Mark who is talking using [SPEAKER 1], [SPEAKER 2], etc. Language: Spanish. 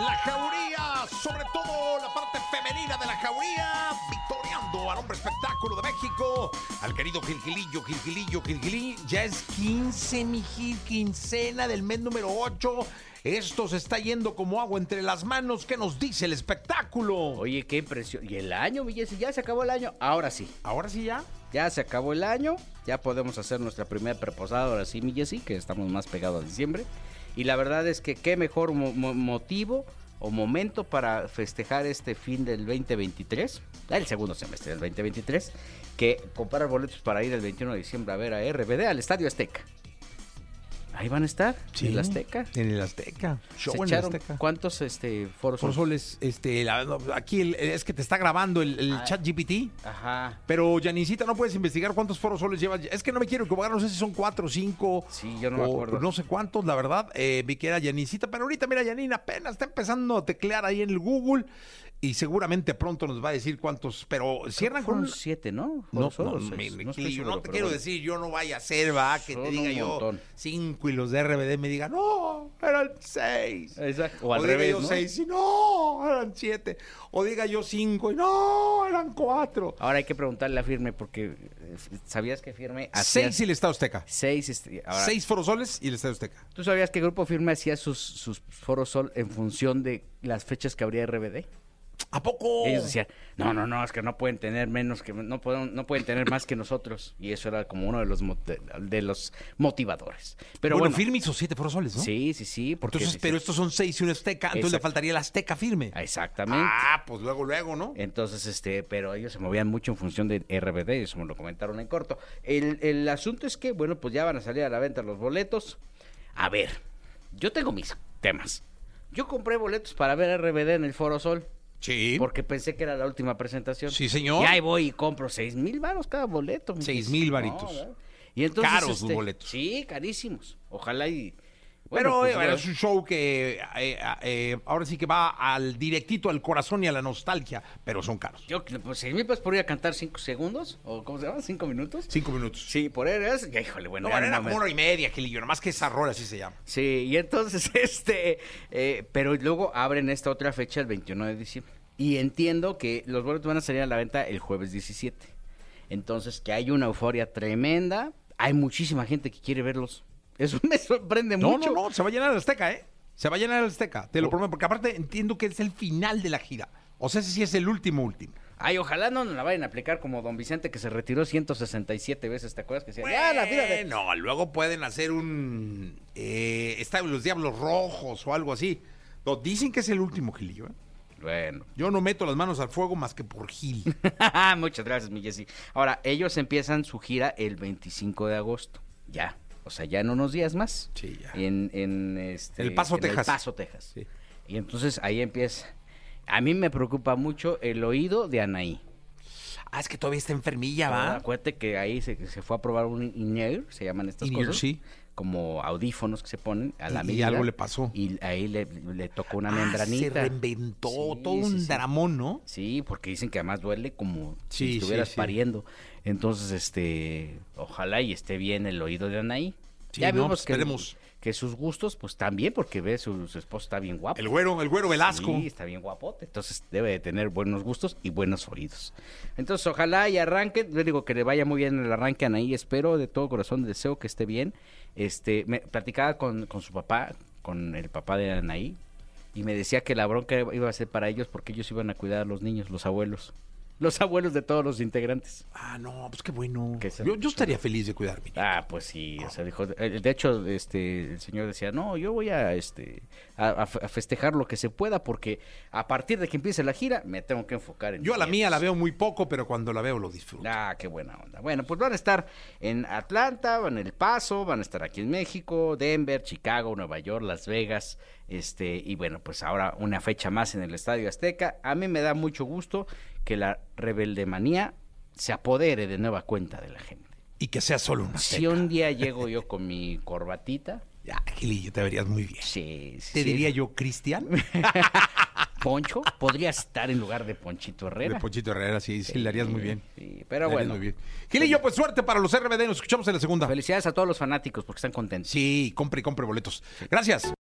[SPEAKER 1] la jauría, sobre todo la parte femenina de la jauría, victoriando al hombre espectáculo de México, al querido Gilgilillo, Gilgilillo, Gilgilí. Ya es 15, mi Gil, quincena del mes número 8. Esto se está yendo como agua entre las manos. ¿Qué nos dice el espectáculo?
[SPEAKER 2] Oye, qué impresión. ¿Y el año, Villesi? ¿Ya se acabó el año? Ahora sí.
[SPEAKER 1] Ahora sí ya.
[SPEAKER 2] Ya se acabó el año. Ya podemos hacer nuestra primera preposada. Ahora sí, Villesi, que estamos más pegados a diciembre. Y la verdad es que qué mejor mo- mo- motivo o momento para festejar este fin del 2023, el segundo semestre del 2023, que comprar boletos para ir el 21 de diciembre a ver a RBD al Estadio Azteca. Ahí van a estar, en el Azteca.
[SPEAKER 1] En el Azteca. Show
[SPEAKER 2] ¿Se
[SPEAKER 1] en el
[SPEAKER 2] echaron
[SPEAKER 1] Azteca.
[SPEAKER 2] ¿Cuántos este, foros
[SPEAKER 1] Por
[SPEAKER 2] son?
[SPEAKER 1] soles, este, la- no, aquí el- es que te está grabando el, el
[SPEAKER 2] Ah.
[SPEAKER 1] chat GPT.
[SPEAKER 2] Ajá.
[SPEAKER 1] Pero, Janicita, no puedes investigar cuántos foros soles lleva. Es que no me quiero equivocar, no sé si son cuatro o cinco.
[SPEAKER 2] Sí, yo no me
[SPEAKER 1] o
[SPEAKER 2] acuerdo.
[SPEAKER 1] No sé cuántos, la verdad. Eh, vi que era Janicita, pero ahorita, mira, Janina apenas está empezando a teclear ahí en el Google y seguramente pronto nos va a decir cuántos. Pero cierran con.
[SPEAKER 2] Siete, ¿no?
[SPEAKER 1] No,
[SPEAKER 2] Foros
[SPEAKER 1] no,
[SPEAKER 2] o seis,
[SPEAKER 1] me-
[SPEAKER 2] no
[SPEAKER 1] Gilillo, no te quiero
[SPEAKER 2] bueno.
[SPEAKER 1] decir, yo no vaya a ser, va, que
[SPEAKER 2] Son
[SPEAKER 1] te diga yo cinco y los de RBD me digan, no, eran seis.
[SPEAKER 2] Exacto. O al
[SPEAKER 1] diga
[SPEAKER 2] revés,
[SPEAKER 1] yo
[SPEAKER 2] ¿no?
[SPEAKER 1] seis y no, eran siete. O diga yo cinco y no, eran cuatro.
[SPEAKER 2] Ahora hay que preguntarle a Firme porque eh, ¿sabías que Firme hacía
[SPEAKER 1] Seis y el Estado Azteca.
[SPEAKER 2] seis, este, ahora,
[SPEAKER 1] Seis forosoles y el Estadio Azteca.
[SPEAKER 2] ¿Tú sabías que Grupo Firme hacía sus, sus foros sol en función de las fechas que habría RBD?
[SPEAKER 1] ¿A poco?
[SPEAKER 2] Ellos decían, no, no, no, es que no pueden tener menos que no pueden, no pueden tener más que nosotros y eso era como uno de los de los motivadores. Pero
[SPEAKER 1] bueno,
[SPEAKER 2] bueno,
[SPEAKER 1] firme hizo siete forosoles, ¿no?
[SPEAKER 2] sí, sí, sí, porque
[SPEAKER 1] Entonces,
[SPEAKER 2] sí,
[SPEAKER 1] pero
[SPEAKER 2] sí.
[SPEAKER 1] estos son seis y un Azteca, entonces le faltaría el Azteca firme.
[SPEAKER 2] exactamente.
[SPEAKER 1] Ah, pues luego, luego, ¿no?
[SPEAKER 2] Entonces, este, pero ellos se movían mucho en función de RBD, eso me lo comentaron en corto. El, el asunto es que, bueno, pues ya van a salir a la venta los boletos. A ver, yo tengo mis temas. Yo compré boletos para ver a RBD en el Foro Sol,
[SPEAKER 1] Sí.
[SPEAKER 2] porque pensé que era la última presentación.
[SPEAKER 1] Sí, señor.
[SPEAKER 2] Y ahí voy y compro seis mil varos cada boleto.
[SPEAKER 1] Seis mil varitos.
[SPEAKER 2] y entonces,
[SPEAKER 1] Caros los
[SPEAKER 2] este,
[SPEAKER 1] boletos.
[SPEAKER 2] Sí, carísimos. Ojalá y...
[SPEAKER 1] Pero
[SPEAKER 2] bueno, pues,
[SPEAKER 1] eh,
[SPEAKER 2] bueno,
[SPEAKER 1] es un show que eh, eh, ahora sí que va al directito al corazón y a la nostalgia, pero son caros.
[SPEAKER 2] yo, pues seis mil pesos por ir a cantar cinco segundos, o ¿cómo se llama? ¿Cinco minutos?
[SPEAKER 1] Cinco minutos.
[SPEAKER 2] Sí, por él es, híjole, bueno.
[SPEAKER 1] No, era
[SPEAKER 2] me-
[SPEAKER 1] como hora y media, Gilillo, nomás que esa rola así se llama.
[SPEAKER 2] Sí, y entonces, este, eh, pero luego abren esta otra fecha el 21 de diciembre. Y entiendo que los boletos van a salir a la venta el jueves 17. Entonces, que hay una euforia tremenda. Hay muchísima gente que quiere verlos. Eso me sorprende
[SPEAKER 1] No,
[SPEAKER 2] mucho.
[SPEAKER 1] no, no, se va a llenar el Azteca, ¿eh? Se va a llenar el Azteca, te lo prometo, porque aparte entiendo que es el final de la gira. O sea, ese sí es el último, último.
[SPEAKER 2] Ay, ojalá no nos la vayan a aplicar como Don Vicente que se retiró 167 veces, ¿te acuerdas? Que decía, ya, la fila de...
[SPEAKER 1] No, luego pueden hacer un... Eh, está los Diablos Rojos o algo así. No, dicen que es el último, Gilillo, ¿eh?
[SPEAKER 2] Bueno.
[SPEAKER 1] Yo no meto las manos al fuego más que por Gil.
[SPEAKER 2] Muchas gracias, mi Jessy. Ahora, ellos empiezan su gira el 25 de agosto. Ya. O sea, ya en unos días más.
[SPEAKER 1] Sí, ya.
[SPEAKER 2] En, en este,
[SPEAKER 1] El Paso,
[SPEAKER 2] en
[SPEAKER 1] Texas.
[SPEAKER 2] El Paso, Texas.
[SPEAKER 1] Sí.
[SPEAKER 2] Y entonces ahí empieza. A mí me preocupa mucho el oído de Anaí.
[SPEAKER 1] Ah, es que todavía está enfermilla,
[SPEAKER 2] Ah,
[SPEAKER 1] ¿va?
[SPEAKER 2] Acuérdate que ahí se, se fue a probar un in se llaman estas
[SPEAKER 1] In-ear,
[SPEAKER 2] cosas.
[SPEAKER 1] sí.
[SPEAKER 2] Como audífonos que se ponen a la
[SPEAKER 1] Y- y algo le pasó.
[SPEAKER 2] Y ahí le, le tocó una
[SPEAKER 1] Ah,
[SPEAKER 2] membranita.
[SPEAKER 1] se reinventó
[SPEAKER 2] Sí,
[SPEAKER 1] todo
[SPEAKER 2] sí,
[SPEAKER 1] un
[SPEAKER 2] sí.
[SPEAKER 1] dramón, ¿no?
[SPEAKER 2] Sí, porque dicen que además duele como
[SPEAKER 1] Sí,
[SPEAKER 2] si estuvieras
[SPEAKER 1] sí, sí.
[SPEAKER 2] pariendo. Entonces, este, ojalá y esté bien el oído de Anaí.
[SPEAKER 1] Sí, no, pues,
[SPEAKER 2] que,
[SPEAKER 1] esperemos.
[SPEAKER 2] que sus gustos, pues también, porque ve su, su esposo está bien guapo.
[SPEAKER 1] El güero, el güero Velasco.
[SPEAKER 2] Sí, está bien guapote. Entonces debe de tener buenos gustos y buenos oídos. Entonces, ojalá y arranque. Yo digo que le vaya muy bien el arranque a Anaí. Espero de todo corazón, deseo que esté bien. Este, me platicaba con, con su papá, con el papá de Anaí, y me decía que la bronca iba a ser para ellos porque ellos iban a cuidar a los niños, los abuelos. Los abuelos de todos los integrantes.
[SPEAKER 1] Ah, no, pues qué bueno.
[SPEAKER 2] Que se-
[SPEAKER 1] Yo, yo estaría feliz de cuidar a mi niño.
[SPEAKER 2] Ah, pues sí, o sea, dijo, eh, de hecho, este, el señor decía, no, yo voy a, este, a, a fe- a festejar lo que se pueda porque a partir de que empiece la gira me tengo que enfocar en
[SPEAKER 1] Yo a la
[SPEAKER 2] mis
[SPEAKER 1] mía la
[SPEAKER 2] nietos".
[SPEAKER 1] veo muy poco, pero cuando la veo lo disfruto.
[SPEAKER 2] Ah, qué buena onda. Bueno, pues van a estar en Atlanta, van en El Paso, van a estar aquí en México, Denver, Chicago, Nueva York, Las Vegas, este, y bueno, pues ahora una fecha más en el Estadio Azteca. A mí me da mucho gusto que la rebeldemanía se apodere de nueva cuenta de la gente.
[SPEAKER 1] Y que sea solo una
[SPEAKER 2] Si un día llego yo con mi corbatita,
[SPEAKER 1] Ya, Gilillo, te verías muy bien.
[SPEAKER 2] sí, sí,
[SPEAKER 1] Te
[SPEAKER 2] sí.
[SPEAKER 1] diría yo, Cristian.
[SPEAKER 2] Poncho podría estar en lugar de Ponchito Herrera.
[SPEAKER 1] De Ponchito Herrera, sí, sí, le harías muy bien.
[SPEAKER 2] Sí, pero
[SPEAKER 1] Le
[SPEAKER 2] bueno.
[SPEAKER 1] Muy bien. Gilillo, pues suerte para los RBD. Nos escuchamos en la segunda.
[SPEAKER 2] Felicidades a todos los fanáticos porque están contentos.
[SPEAKER 1] Sí, compre y compre boletos. Gracias.